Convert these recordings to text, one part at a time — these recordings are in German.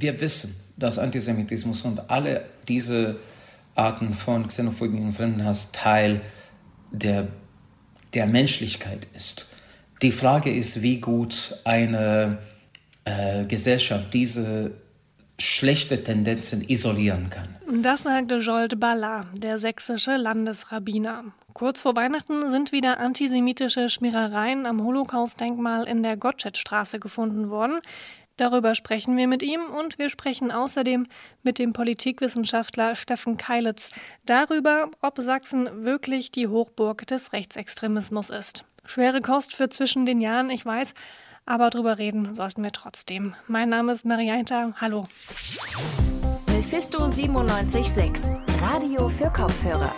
wir wissen, dass Antisemitismus und alle diese Arten von Xenophobie und Fremdenhass Teil der, der Menschlichkeit ist. Die Frage ist, wie gut eine äh, Gesellschaft diese schlechte Tendenzen isolieren kann. Das sagte Jolt Balla, der sächsische Landesrabbiner. Kurz vor Weihnachten sind wieder antisemitische Schmierereien am Holocaust-Denkmal in der Gottschedstraße gefunden worden. Darüber sprechen wir mit ihm und wir sprechen außerdem mit dem Politikwissenschaftler Steffen Keilitz darüber, ob Sachsen wirklich die Hochburg des Rechtsextremismus ist. Schwere Kost für zwischen den Jahren, ich weiß, aber drüber reden sollten wir trotzdem. Mein Name ist Marianta. Hallo. Mephisto 976, Radio für Kopfhörer.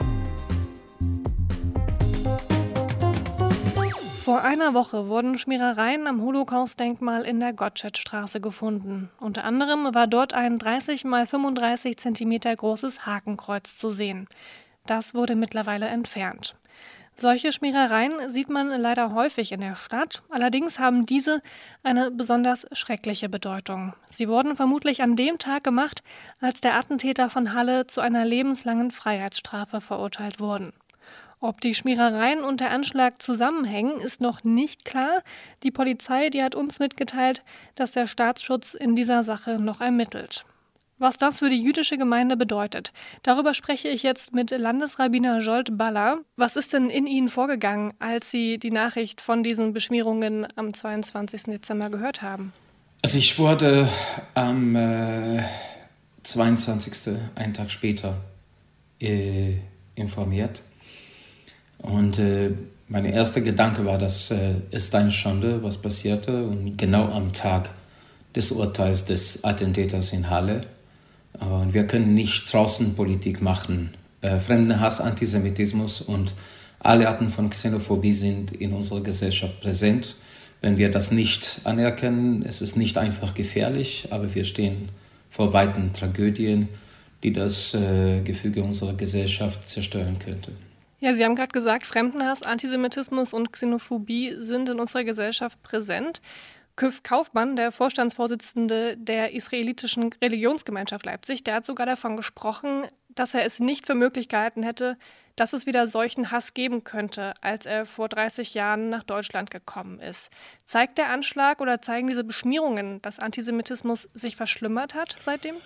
Vor einer Woche wurden Schmierereien am Holocaust-Denkmal in der Gottschedstraße gefunden. Unter anderem war dort ein 30 x 35 cm großes Hakenkreuz zu sehen. Das wurde mittlerweile entfernt. Solche Schmierereien sieht man leider häufig in der Stadt, allerdings haben diese eine besonders schreckliche Bedeutung. Sie wurden vermutlich an dem Tag gemacht, als der Attentäter von Halle zu einer lebenslangen Freiheitsstrafe verurteilt wurden. Ob die Schmierereien und der Anschlag zusammenhängen, ist noch nicht klar. Die Polizei, die hat uns mitgeteilt, dass der Staatsschutz in dieser Sache noch ermittelt. Was das für die jüdische Gemeinde bedeutet, darüber spreche ich jetzt mit Landesrabbiner Jolt Baller. Was ist denn in Ihnen vorgegangen, als Sie die Nachricht von diesen Beschmierungen am 22. Dezember gehört haben? Also ich wurde am äh, 22. einen Tag später äh, informiert und äh, mein erster Gedanke war, das äh, ist eine Schande, was passierte. Und genau am Tag des Urteils des Attentäters in Halle. Und wir können nicht draußen Politik machen. Äh, Fremdenhass, Antisemitismus und alle Arten von Xenophobie sind in unserer Gesellschaft präsent. Wenn wir das nicht anerkennen, ist es nicht einfach gefährlich, aber wir stehen vor weiten Tragödien, die das äh, Gefüge unserer Gesellschaft zerstören könnten. Ja, Sie haben gerade gesagt, Fremdenhass, Antisemitismus und Xenophobie sind in unserer Gesellschaft präsent. Küff Kaufmann, der Vorstandsvorsitzende der israelitischen Religionsgemeinschaft Leipzig, der hat sogar davon gesprochen, dass er es nicht für möglich gehalten hätte, dass es wieder solchen Hass geben könnte, als er vor 30 Jahren nach Deutschland gekommen ist. Zeigt der Anschlag oder zeigen diese Beschmierungen, dass Antisemitismus sich verschlimmert hat seitdem?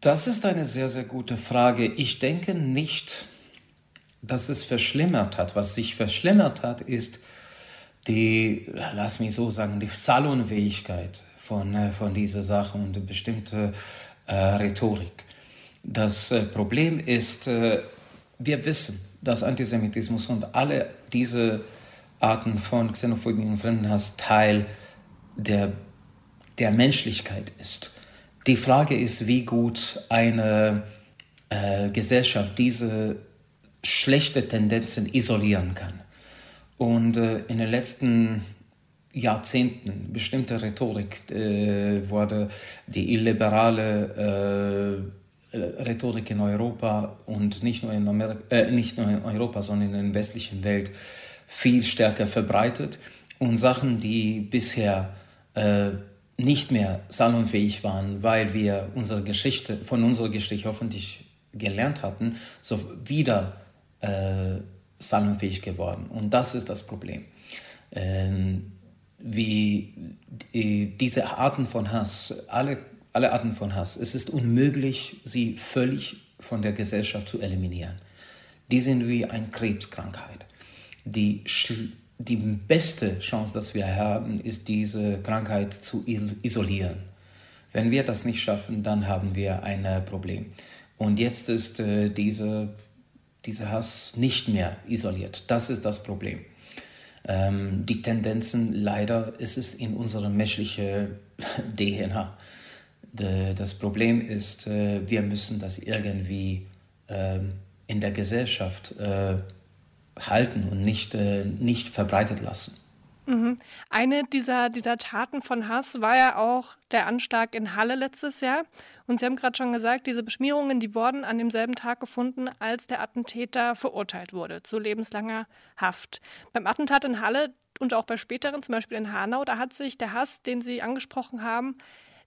Das ist eine sehr, sehr gute Frage. Ich denke nicht, dass es verschlimmert hat. Was sich verschlimmert hat, ist die, lass mich so sagen, die Salonfähigkeit von, äh, von dieser Sache und bestimmte äh, Rhetorik. Das äh, Problem ist, äh, wir wissen, dass Antisemitismus und alle diese Arten von Xenophobie und Fremdenhass Teil der, der Menschlichkeit ist. Die Frage ist, wie gut eine äh, Gesellschaft diese schlechte Tendenzen isolieren kann. Und äh, in den letzten Jahrzehnten bestimmte Rhetorik äh, wurde die illiberale äh, Rhetorik in Europa und nicht nur in, Amerika, äh, nicht nur in Europa, sondern in der westlichen Welt viel stärker verbreitet. Und Sachen, die bisher äh, nicht mehr salonfähig waren, weil wir unsere Geschichte, von unserer Geschichte hoffentlich gelernt hatten, so wieder äh, salonfähig geworden. Und das ist das Problem. Ähm, wie die, diese Arten von Hass, alle, alle Arten von Hass, es ist unmöglich, sie völlig von der Gesellschaft zu eliminieren. Die sind wie eine Krebskrankheit. Die, die beste Chance, dass wir haben, ist, diese Krankheit zu isolieren. Wenn wir das nicht schaffen, dann haben wir ein Problem. Und jetzt ist äh, diese dieser Hass nicht mehr isoliert. Das ist das Problem. Ähm, die Tendenzen, leider ist es in unserer menschlichen DNA. Das Problem ist, äh, wir müssen das irgendwie ähm, in der Gesellschaft äh, halten und nicht, äh, nicht verbreitet lassen. Mhm. Eine dieser, dieser Taten von Hass war ja auch der Anschlag in Halle letztes Jahr. Und Sie haben gerade schon gesagt, diese Beschmierungen, die wurden an demselben Tag gefunden, als der Attentäter verurteilt wurde zu lebenslanger Haft. Beim Attentat in Halle und auch bei späteren, zum Beispiel in Hanau, da hat sich der Hass, den Sie angesprochen haben,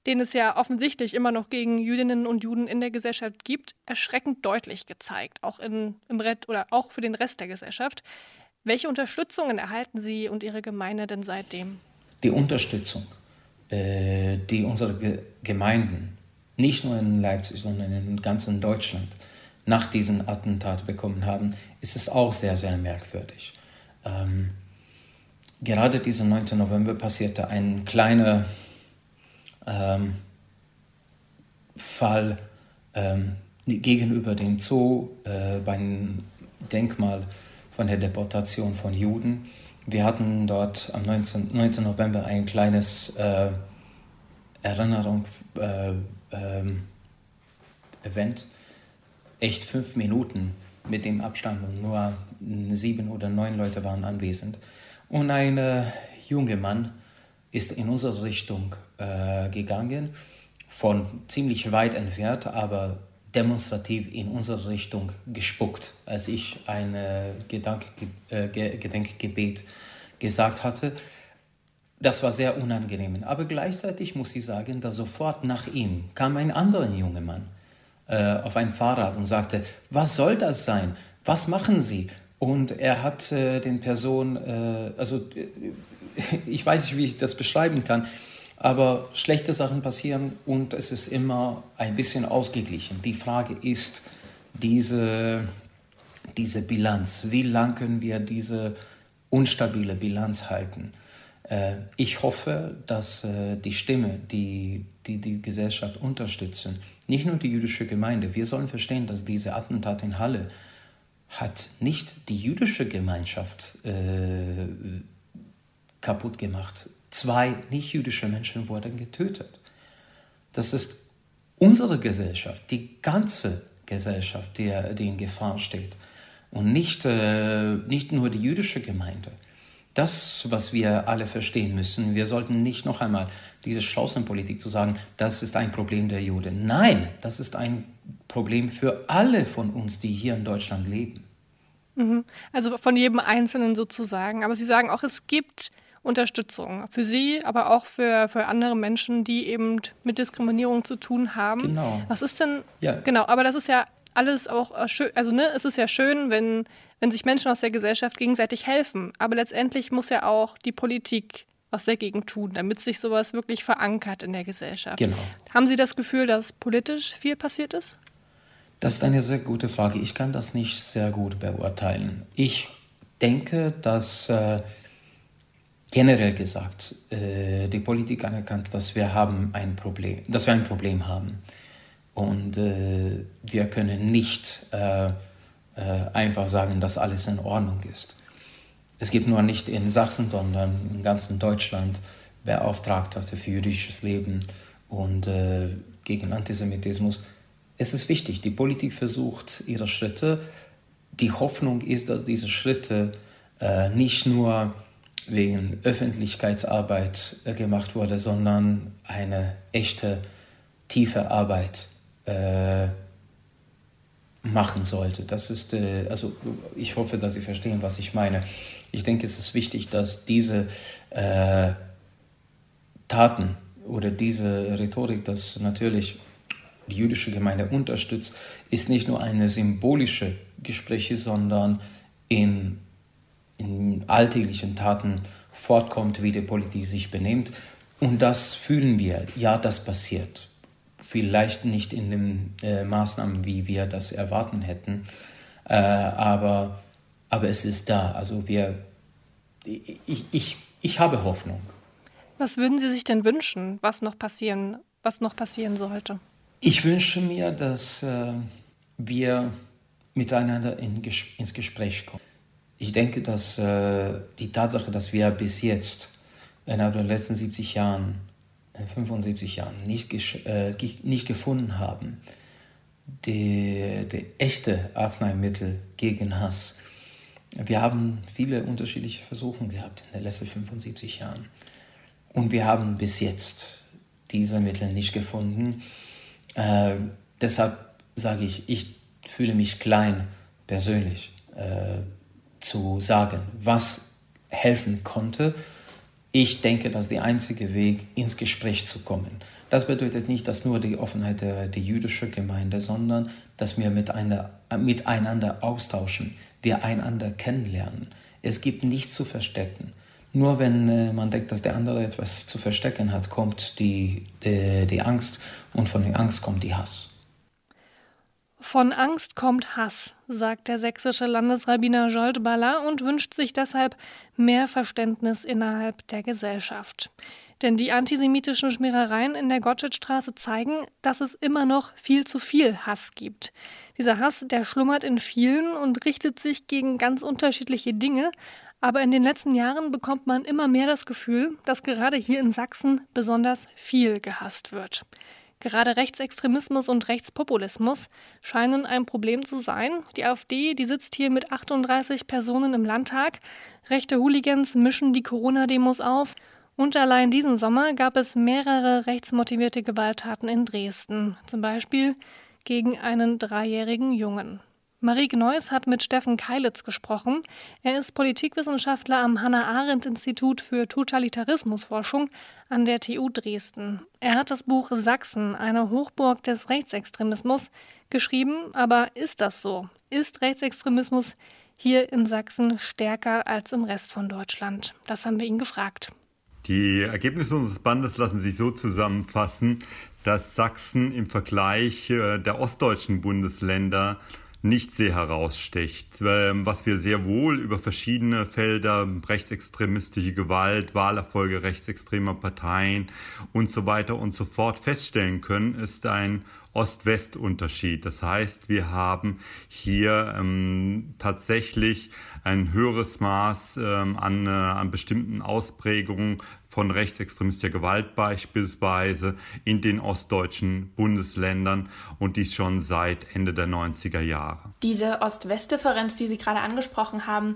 den es ja offensichtlich immer noch gegen Jüdinnen und Juden in der Gesellschaft gibt, erschreckend deutlich gezeigt, auch in, im Red oder auch für den Rest der Gesellschaft. Welche Unterstützungen erhalten Sie und Ihre Gemeinde denn seitdem? Die Unterstützung, äh, die unsere Ge Gemeinden, nicht nur in Leipzig, sondern in ganzen Deutschland, nach diesem Attentat bekommen haben, ist es auch sehr, sehr merkwürdig. Ähm, gerade diesen 9. November passierte ein kleiner ähm, Fall ähm, gegenüber dem Zoo äh, beim Denkmal von der Deportation von Juden. Wir hatten dort am 19, 19 November ein kleines äh, Erinnerung äh, ähm, Event, echt fünf Minuten mit dem Abstand und nur sieben oder neun Leute waren anwesend. Und ein äh, junger Mann ist in unsere Richtung äh, gegangen, von ziemlich weit entfernt, aber demonstrativ in unsere Richtung gespuckt, als ich ein äh, Gedanke, äh, Gedenkgebet gesagt hatte. Das war sehr unangenehm. Aber gleichzeitig muss ich sagen, dass sofort nach ihm kam ein anderer junger Mann äh, auf ein Fahrrad und sagte, was soll das sein? Was machen Sie? Und er hat äh, den Personen, äh, also äh, ich weiß nicht, wie ich das beschreiben kann, aber schlechte Sachen passieren und es ist immer ein bisschen ausgeglichen. Die Frage ist diese, diese Bilanz. Wie lang können wir diese unstabile Bilanz halten? Äh, ich hoffe, dass äh, die Stimme, die, die die Gesellschaft unterstützen, nicht nur die jüdische Gemeinde, wir sollen verstehen, dass diese Attentat in Halle hat nicht die jüdische Gemeinschaft äh, kaputt gemacht. Zwei nicht-jüdische Menschen wurden getötet. Das ist unsere Gesellschaft, die ganze Gesellschaft, die, die in Gefahr steht. Und nicht, äh, nicht nur die jüdische Gemeinde. Das, was wir alle verstehen müssen, wir sollten nicht noch einmal diese Chancenpolitik zu sagen, das ist ein Problem der Juden. Nein, das ist ein Problem für alle von uns, die hier in Deutschland leben. Mhm. Also von jedem Einzelnen sozusagen. Aber Sie sagen auch, es gibt Unterstützung für Sie, aber auch für, für andere Menschen, die eben mit Diskriminierung zu tun haben. Genau. Was ist denn, ja. genau, aber das ist ja alles auch äh, schön, also ne, es ist ja schön, wenn, wenn sich Menschen aus der Gesellschaft gegenseitig helfen. Aber letztendlich muss ja auch die Politik was dagegen tun, damit sich sowas wirklich verankert in der Gesellschaft. Genau. Haben Sie das Gefühl, dass politisch viel passiert ist? Das ist eine sehr gute Frage. Ich kann das nicht sehr gut beurteilen. Ich denke, dass äh, generell gesagt äh, die Politik anerkannt, dass wir haben ein Problem, dass wir ein Problem haben und äh, wir können nicht äh, äh, einfach sagen, dass alles in Ordnung ist. Es gibt nur nicht in Sachsen, sondern in ganzen Deutschland Beauftragte für jüdisches Leben und äh, gegen Antisemitismus es ist wichtig, die Politik versucht ihre Schritte. Die Hoffnung ist, dass diese Schritte äh, nicht nur wegen Öffentlichkeitsarbeit äh, gemacht wurde, sondern eine echte, tiefe Arbeit äh, machen sollte. Das ist, äh, also ich hoffe, dass Sie verstehen, was ich meine. Ich denke, es ist wichtig, dass diese äh, Taten oder diese Rhetorik, das natürlich die jüdische Gemeinde unterstützt, ist nicht nur eine symbolische Gespräche, sondern in, in alltäglichen Taten fortkommt, wie die Politik sich benimmt. Und das fühlen wir. Ja, das passiert. Vielleicht nicht in den äh, Maßnahmen, wie wir das erwarten hätten, äh, aber, aber es ist da. Also wir, ich, ich, ich habe Hoffnung. Was würden Sie sich denn wünschen, was noch passieren, was noch passieren sollte? Ich wünsche mir, dass äh, wir miteinander in ins Gespräch kommen. Ich denke, dass äh, die Tatsache, dass wir bis jetzt innerhalb der letzten 70 Jahren, 75 äh, Jahren nicht, äh, nicht gefunden haben, die, die echte Arzneimittel gegen Hass. Wir haben viele unterschiedliche Versuche gehabt in den letzten 75 Jahren. Und wir haben bis jetzt diese Mittel nicht gefunden. Äh, deshalb sage ich, ich fühle mich klein persönlich äh, zu sagen, was helfen konnte. Ich denke, dass der einzige Weg ins Gespräch zu kommen. Das bedeutet nicht, dass nur die Offenheit der, der jüdischen Gemeinde, sondern dass wir miteinander, miteinander austauschen, wir einander kennenlernen. Es gibt nichts zu verstecken. Nur wenn äh, man denkt, dass der andere etwas zu verstecken hat, kommt die, die, die Angst und von der Angst kommt die Hass. Von Angst kommt Hass, sagt der sächsische Landesrabbiner Jolt Baller und wünscht sich deshalb mehr Verständnis innerhalb der Gesellschaft. Denn die antisemitischen Schmierereien in der Gottschedstraße zeigen, dass es immer noch viel zu viel Hass gibt. Dieser Hass, der schlummert in vielen und richtet sich gegen ganz unterschiedliche Dinge, aber in den letzten Jahren bekommt man immer mehr das Gefühl, dass gerade hier in Sachsen besonders viel gehasst wird. Gerade Rechtsextremismus und Rechtspopulismus scheinen ein Problem zu sein. Die AfD, die sitzt hier mit 38 Personen im Landtag. Rechte Hooligans mischen die Corona-Demos auf. Und allein diesen Sommer gab es mehrere rechtsmotivierte Gewalttaten in Dresden, zum Beispiel gegen einen dreijährigen Jungen. Marie Gneuss hat mit Steffen Keilitz gesprochen. Er ist Politikwissenschaftler am Hannah-Arendt-Institut für Totalitarismusforschung an der TU Dresden. Er hat das Buch Sachsen, eine Hochburg des Rechtsextremismus, geschrieben. Aber ist das so? Ist Rechtsextremismus hier in Sachsen stärker als im Rest von Deutschland? Das haben wir ihn gefragt. Die Ergebnisse unseres Bandes lassen sich so zusammenfassen, dass Sachsen im Vergleich äh, der ostdeutschen Bundesländer nicht sehr heraussticht. Ähm, was wir sehr wohl über verschiedene Felder, rechtsextremistische Gewalt, Wahlerfolge rechtsextremer Parteien und so weiter und so fort feststellen können, ist ein Ost-West-Unterschied. Das heißt, wir haben hier ähm, tatsächlich ein höheres Maß ähm, an, äh, an bestimmten Ausprägungen von rechtsextremistischer Gewalt beispielsweise in den ostdeutschen Bundesländern und dies schon seit Ende der 90er Jahre. Diese Ost-West-Differenz, die Sie gerade angesprochen haben,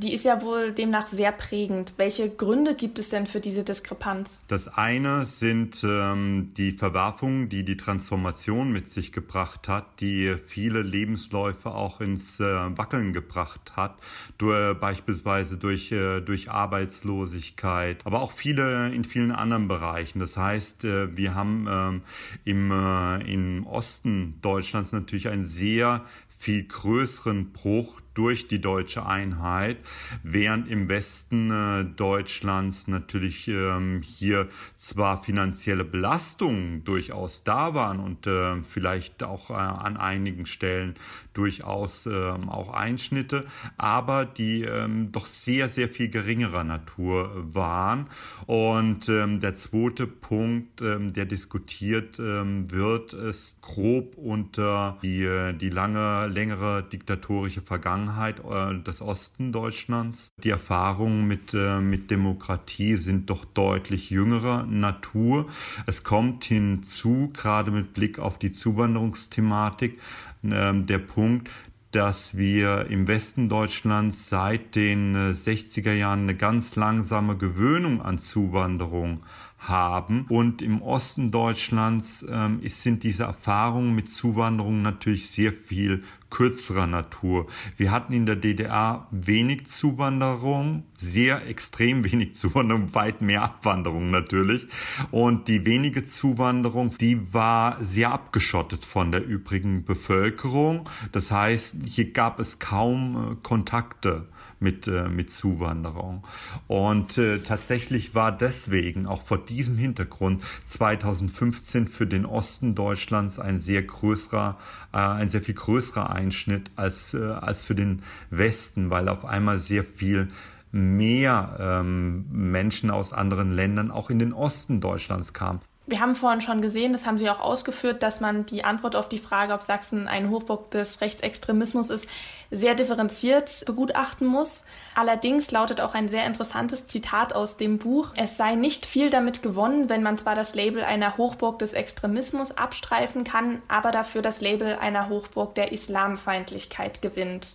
die ist ja wohl demnach sehr prägend. Welche Gründe gibt es denn für diese Diskrepanz? Das eine sind ähm, die Verwerfungen, die die Transformation mit sich gebracht hat, die viele Lebensläufe auch ins äh, Wackeln gebracht hat, durch, beispielsweise durch, äh, durch Arbeitslosigkeit, aber auch viele in vielen anderen Bereichen. Das heißt, äh, wir haben ähm, im, äh, im Osten Deutschlands natürlich ein sehr viel größeren Bruch durch die deutsche Einheit, während im Westen äh, Deutschlands natürlich ähm, hier zwar finanzielle Belastungen durchaus da waren und äh, vielleicht auch äh, an einigen Stellen durchaus ähm, auch Einschnitte, aber die ähm, doch sehr, sehr viel geringerer Natur waren. Und ähm, der zweite Punkt, der diskutiert wird, ist grob unter die, äh, die lange, längere diktatorische Vergangenheit Vergangenheit äh, des Osten Deutschlands. Die Erfahrungen mit, äh, mit Demokratie sind doch deutlich jüngerer Natur. Es kommt hinzu, gerade mit Blick auf die Zuwanderungsthematik, ähm, der Punkt, dass wir im Westen Deutschlands seit den 60er äh, Jahren eine ganz langsame Gewöhnung an Zuwanderung haben. Und im Osten Deutschlands ähm, sind diese Erfahrungen mit Zuwanderung natürlich sehr viel kürzerer Natur. Wir hatten in der DDR wenig Zuwanderung, sehr extrem wenig Zuwanderung, weit mehr Abwanderung natürlich. Und die wenige Zuwanderung, die war sehr abgeschottet von der übrigen Bevölkerung. Das heißt, hier gab es kaum äh, Kontakte mit, äh, mit Zuwanderung. Und äh, tatsächlich war deswegen auch vor diesem Hintergrund 2015 für den Osten Deutschlands ein sehr größerer, äh, ein sehr viel größerer Einschnitt als, äh, als für den Westen, weil auf einmal sehr viel mehr ähm, Menschen aus anderen Ländern auch in den Osten Deutschlands kamen. Wir haben vorhin schon gesehen, das haben Sie auch ausgeführt, dass man die Antwort auf die Frage, ob Sachsen ein Hochburg des Rechtsextremismus ist, sehr differenziert begutachten muss. Allerdings lautet auch ein sehr interessantes Zitat aus dem Buch, es sei nicht viel damit gewonnen, wenn man zwar das Label einer Hochburg des Extremismus abstreifen kann, aber dafür das Label einer Hochburg der Islamfeindlichkeit gewinnt.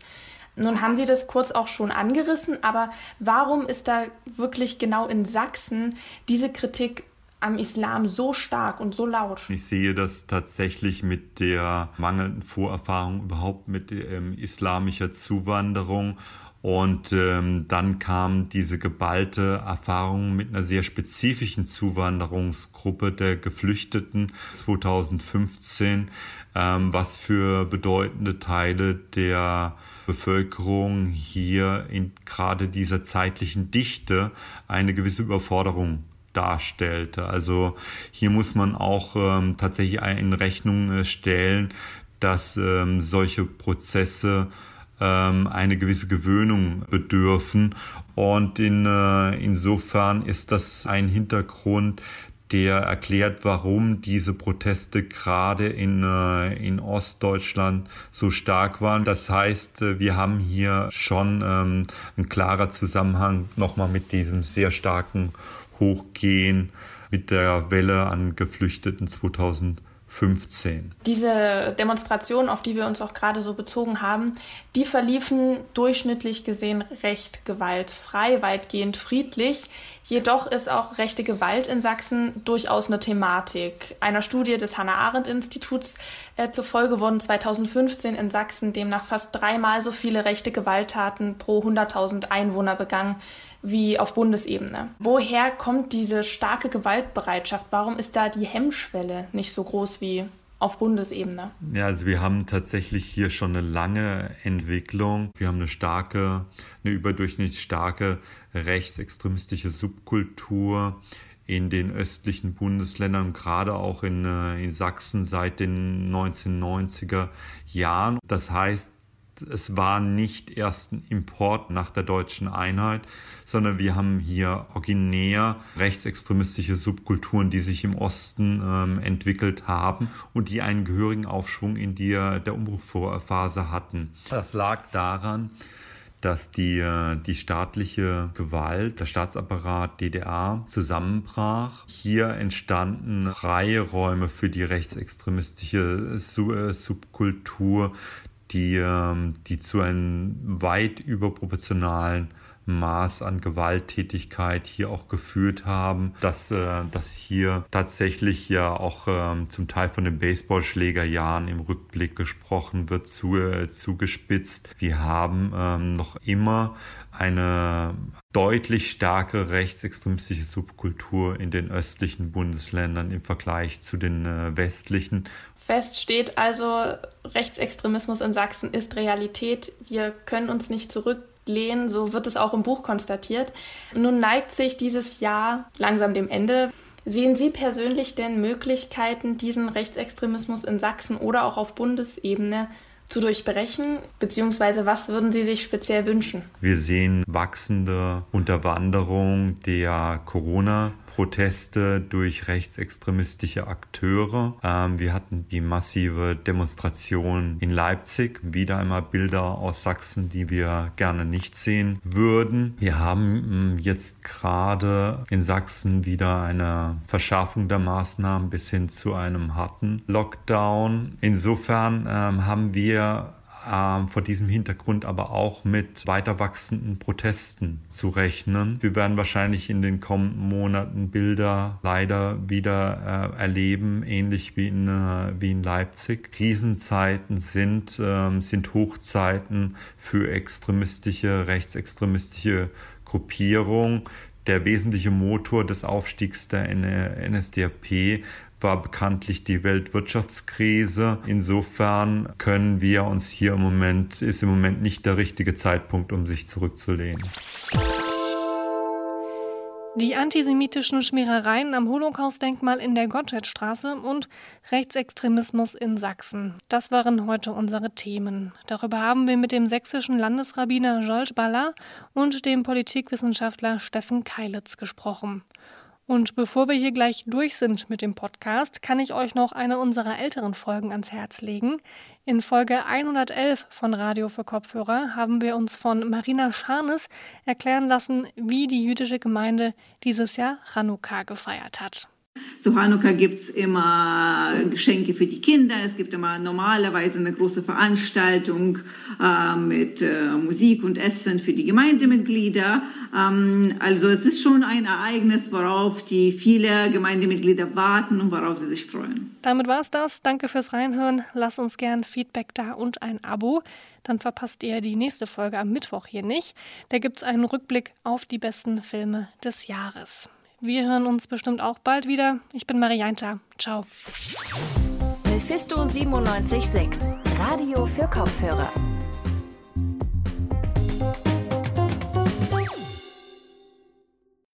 Nun haben Sie das kurz auch schon angerissen, aber warum ist da wirklich genau in Sachsen diese Kritik am Islam so stark und so laut? Ich sehe das tatsächlich mit der mangelnden Vorerfahrung überhaupt mit ähm, islamischer Zuwanderung Und ähm, dann kam diese geballte Erfahrung mit einer sehr spezifischen Zuwanderungsgruppe der Geflüchteten 2015, ähm, was für bedeutende Teile der Bevölkerung hier in gerade dieser zeitlichen Dichte eine gewisse Überforderung darstellte. Also hier muss man auch ähm, tatsächlich in Rechnung äh, stellen, dass ähm, solche Prozesse ähm, eine gewisse Gewöhnung bedürfen. Und in, äh, insofern ist das ein Hintergrund, der erklärt, warum diese Proteste gerade in, äh, in Ostdeutschland so stark waren. Das heißt, äh, wir haben hier schon ähm, ein klarer Zusammenhang nochmal mit diesem sehr starken Hochgehen mit der Welle an Geflüchteten 2000. 15. Diese Demonstrationen, auf die wir uns auch gerade so bezogen haben, die verliefen durchschnittlich gesehen recht gewaltfrei, weitgehend friedlich. Jedoch ist auch rechte Gewalt in Sachsen durchaus eine Thematik. Einer Studie des Hannah-Arendt-Instituts äh, zufolge wurden 2015 in Sachsen demnach fast dreimal so viele rechte Gewalttaten pro 100.000 Einwohner begangen wie auf Bundesebene. Woher kommt diese starke Gewaltbereitschaft? Warum ist da die Hemmschwelle nicht so groß wie auf Bundesebene? Ja, also wir haben tatsächlich hier schon eine lange Entwicklung. Wir haben eine starke, eine überdurchschnittlich starke rechtsextremistische Subkultur in den östlichen Bundesländern, gerade auch in, äh, in Sachsen seit den 1990er Jahren. Das heißt, es war nicht erst ein Import nach der deutschen Einheit, sondern wir haben hier originär rechtsextremistische Subkulturen, die sich im Osten ähm, entwickelt haben und die einen gehörigen Aufschwung in die, der Umbruchphase hatten. Das lag daran, dass die, äh, die staatliche Gewalt, der Staatsapparat DDR zusammenbrach. Hier entstanden freie Räume für die rechtsextremistische äh, Subkultur, die, ähm, die zu einem weit überproportionalen Maß an Gewalttätigkeit hier auch geführt haben, dass, äh, dass hier tatsächlich ja auch ähm, zum Teil von den Baseballschlägerjahren im Rückblick gesprochen wird, zu, äh, zugespitzt. Wir haben ähm, noch immer eine deutlich starke rechtsextremistische Subkultur in den östlichen Bundesländern im Vergleich zu den äh, westlichen. Fest steht also, Rechtsextremismus in Sachsen ist Realität. Wir können uns nicht zurücklehnen, so wird es auch im Buch konstatiert. Nun neigt sich dieses Jahr langsam dem Ende. Sehen Sie persönlich denn Möglichkeiten, diesen Rechtsextremismus in Sachsen oder auch auf Bundesebene zu durchbrechen? Beziehungsweise was würden Sie sich speziell wünschen? Wir sehen wachsende Unterwanderung der Corona- Proteste durch rechtsextremistische Akteure. Ähm, wir hatten die massive Demonstration in Leipzig. Wieder einmal Bilder aus Sachsen, die wir gerne nicht sehen würden. Wir haben mm, jetzt gerade in Sachsen wieder eine Verschärfung der Maßnahmen bis hin zu einem harten Lockdown. Insofern ähm, haben wir ähm, vor diesem Hintergrund aber auch mit weiter wachsenden Protesten zu rechnen. Wir werden wahrscheinlich in den kommenden Monaten Bilder leider wieder äh, erleben, ähnlich wie in, äh, wie in Leipzig. Krisenzeiten sind, äh, sind Hochzeiten für extremistische, rechtsextremistische Gruppierungen der wesentliche Motor des Aufstiegs der NSDAP war bekanntlich die Weltwirtschaftskrise. Insofern können wir uns hier im Moment, ist im Moment nicht der richtige Zeitpunkt, um sich zurückzulehnen. Die antisemitischen Schmierereien am Holocaust-Denkmal in der Gottschedstraße und Rechtsextremismus in Sachsen. Das waren heute unsere Themen. Darüber haben wir mit dem sächsischen Landesrabbiner Jolt Ballard und dem Politikwissenschaftler Steffen Keilitz gesprochen. Und bevor wir hier gleich durch sind mit dem Podcast, kann ich euch noch eine unserer älteren Folgen ans Herz legen. In Folge 111 von Radio für Kopfhörer haben wir uns von Marina Scharnes erklären lassen, wie die jüdische Gemeinde dieses Jahr Chanukka gefeiert hat. Zu Hanukkah gibt es immer Geschenke für die Kinder. Es gibt immer normalerweise eine große Veranstaltung äh, mit äh, Musik und Essen für die Gemeindemitglieder. Ähm, also es ist schon ein Ereignis, worauf die viele Gemeindemitglieder warten und worauf sie sich freuen. Damit war es das. Danke fürs Reinhören. Lass uns gern Feedback da und ein Abo. Dann verpasst ihr die nächste Folge am Mittwoch hier nicht. Da gibt es einen Rückblick auf die besten Filme des Jahres. Wir hören uns bestimmt auch bald wieder. Ich bin Marianta. Ciao. Mephisto 976, Radio für Kopfhörer.